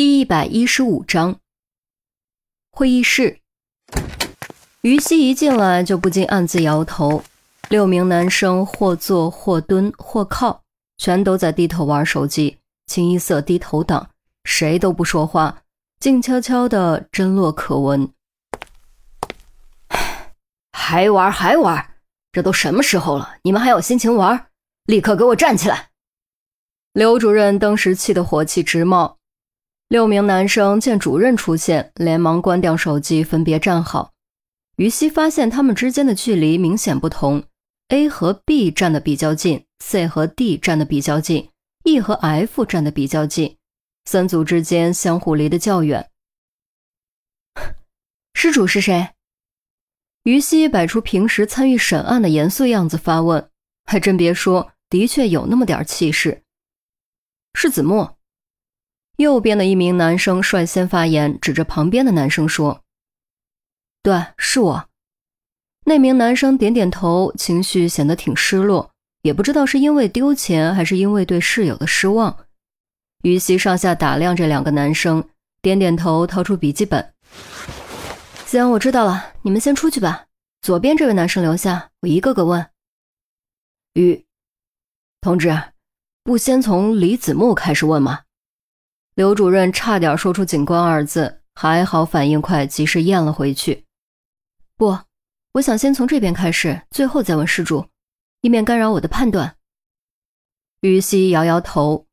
第一百一十五章会议室。于西一进来就不禁暗自摇头。六名男生或坐或蹲或靠，全都在低头玩手机，清一色低头党，谁都不说话，静悄悄的，针落可闻。还玩还玩，这都什么时候了，你们还有心情玩？立刻给我站起来！刘主任当时气得火气直冒。六名男生见主任出现，连忙关掉手机，分别站好。于西发现他们之间的距离明显不同。A 和 B 站的比较近，C 和 D 站的比较近，E 和 F 站的比较近，三组之间相互离得较远。失主是谁？于西摆出平时参与审案的严肃样子发问，还真别说，的确有那么点气势。是子墨。右边的一名男生率先发言，指着旁边的男生说：“对，是我。”那名男生点点头，情绪显得挺失落，也不知道是因为丢钱，还是因为对室友的失望。于西上下打量这两个男生，点点头，掏出笔记本。行，我知道了，你们先出去吧。左边这位男生留下，我一个个问。于同志，不先从李子木开始问吗？刘主任差点说出“警官”二字，还好反应快，及时咽了回去。不。我想先从这边开始，最后再问施主，以免干扰我的判断。于西摇摇头，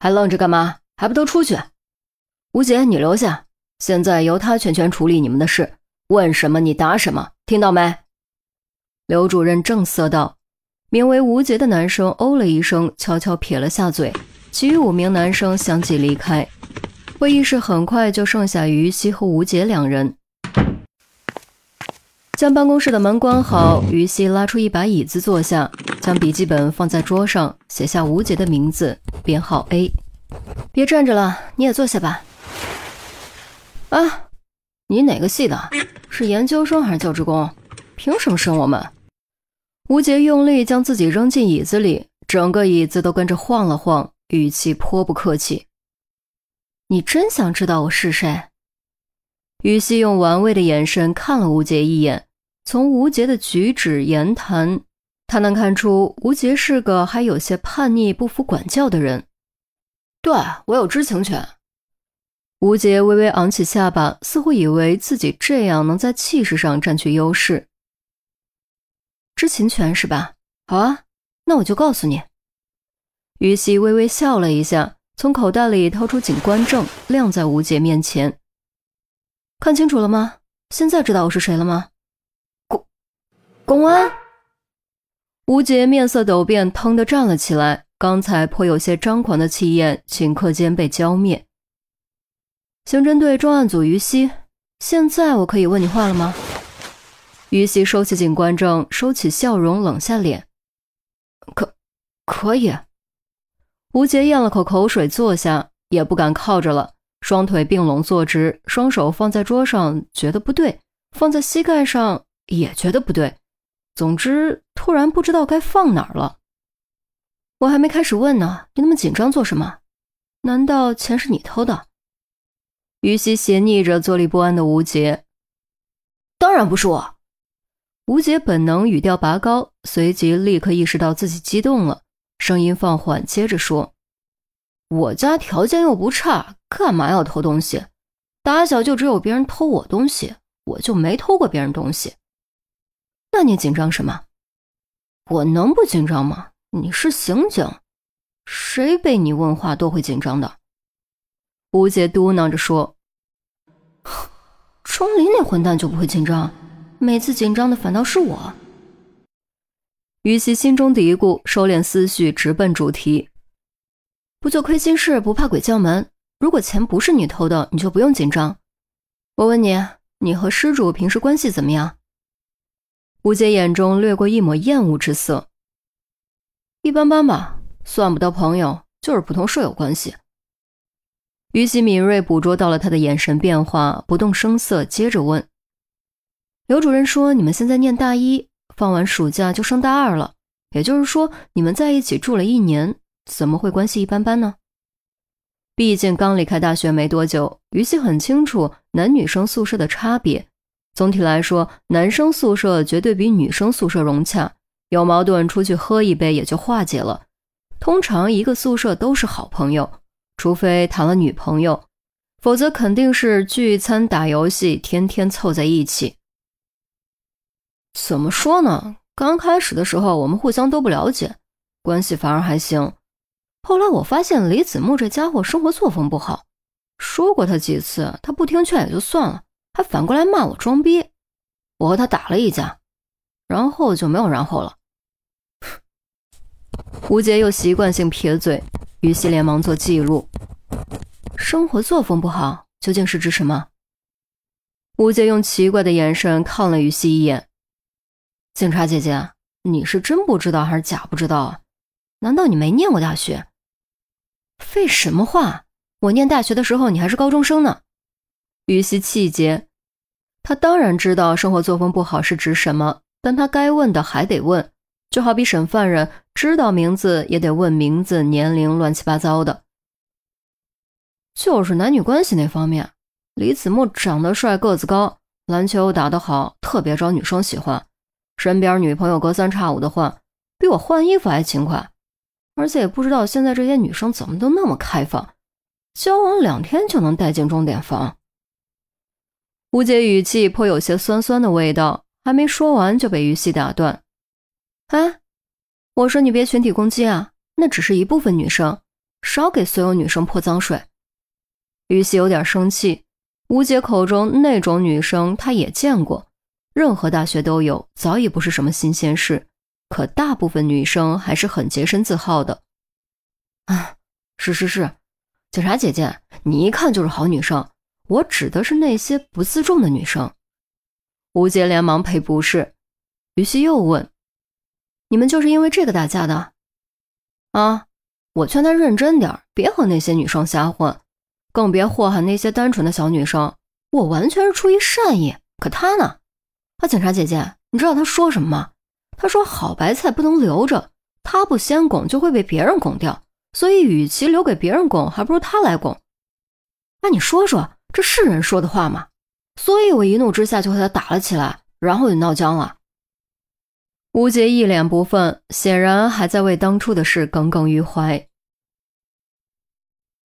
还愣着干嘛？还不都出去？吴杰，你留下，现在由他全权处理你们的事，问什么你答什么，听到没？刘主任正色道。名为吴杰的男生哦了一声，悄悄撇了下嘴。其余五名男生相继离开，会议室很快就剩下于西和吴杰两人。将办公室的门关好，于西拉出一把椅子坐下，将笔记本放在桌上，写下吴杰的名字，编号 A。别站着了，你也坐下吧。啊，你哪个系的？是研究生还是教职工？凭什么生我们？吴杰用力将自己扔进椅子里，整个椅子都跟着晃了晃，语气颇不客气。你真想知道我是谁？于西用玩味的眼神看了吴杰一眼，从吴杰的举止言谈，他能看出吴杰是个还有些叛逆、不服管教的人。对我有知情权。吴杰微微昂起下巴，似乎以为自己这样能在气势上占据优势。知情权是吧？好啊，那我就告诉你。于西微微笑了一下，从口袋里掏出警官证，亮在吴杰面前。看清楚了吗？现在知道我是谁了吗？公公安。吴杰面色陡变，腾地站了起来。刚才颇有些张狂的气焰，顷刻间被浇灭。刑侦队重案组于西，现在我可以问你话了吗？于西收起警官证，收起笑容，冷下脸。可可以。吴杰咽了口口水，坐下，也不敢靠着了。双腿并拢坐直，双手放在桌上，觉得不对；放在膝盖上也觉得不对。总之，突然不知道该放哪儿了。我还没开始问呢，你那么紧张做什么？难道钱是你偷的？于西斜睨着坐立不安的吴杰。当然不是我。吴杰本能语调拔高，随即立刻意识到自己激动了，声音放缓，接着说。我家条件又不差，干嘛要偷东西？打小就只有别人偷我东西，我就没偷过别人东西。那你紧张什么？我能不紧张吗？你是刑警，谁被你问话都会紧张的。吴姐嘟囔着说：“钟离那混蛋就不会紧张，每次紧张的反倒是我。”于西心中嘀咕，收敛思绪，直奔主题。不做亏心事，不怕鬼叫门。如果钱不是你偷的，你就不用紧张。我问你，你和施主平时关系怎么样？吴杰眼中掠过一抹厌恶之色。一般般吧，算不得朋友，就是普通舍友关系。于西敏锐捕捉到了他的眼神变化，不动声色，接着问：“刘主任说你们现在念大一，放完暑假就升大二了，也就是说你们在一起住了一年。”怎么会关系一般般呢？毕竟刚离开大学没多久，于西很清楚男女生宿舍的差别。总体来说，男生宿舍绝对比女生宿舍融洽，有矛盾出去喝一杯也就化解了。通常一个宿舍都是好朋友，除非谈了女朋友，否则肯定是聚餐、打游戏，天天凑在一起。怎么说呢？刚开始的时候，我们互相都不了解，关系反而还行。后来我发现李子木这家伙生活作风不好，说过他几次，他不听劝也就算了。还反过来骂我装逼，我和他打了一架，然后就没有然后了。吴杰又习惯性撇嘴，于西连忙做记录。生活作风不好，究竟是指什么？吴杰用奇怪的眼神看了于西一眼。警察姐姐，你是真不知道还是假不知道啊？难道你没念过大学？废什么话！我念大学的时候，你还是高中生呢。于西气结，他当然知道生活作风不好是指什么，但他该问的还得问，就好比审犯人，知道名字也得问名字、年龄，乱七八糟的。就是男女关系那方面，李子木长得帅，个子高，篮球打得好，特别招女生喜欢。身边女朋友隔三差五的换，比我换衣服还勤快。而且也不知道现在这些女生怎么都那么开放，交往两天就能带进钟点房。吴姐语气颇有些酸酸的味道，还没说完就被于西打断。哎，我说你别群体攻击啊，那只是一部分女生，少给所有女生泼脏水。于西有点生气，吴姐口中那种女生她也见过，任何大学都有，早已不是什么新鲜事。可大部分女生还是很洁身自好的。啊，是是是，警察姐姐，你一看就是好女生。我指的是那些不自重的女生。吴杰连忙赔不是。于西又问：“你们就是因为这个打架的？”啊！我劝他认真点别和那些女生瞎混，更别祸害那些单纯的小女生。我完全是出于善意。可他呢？啊，警察姐姐，你知道他说什么吗？他说：“好白菜不能留着，他不先拱就会被别人拱掉，所以与其留给别人拱，还不如他来拱。”那你说说。这是人说的话吗？所以我一怒之下就和他打了起来，然后就闹僵了。吴杰一脸不忿，显然还在为当初的事耿耿于怀。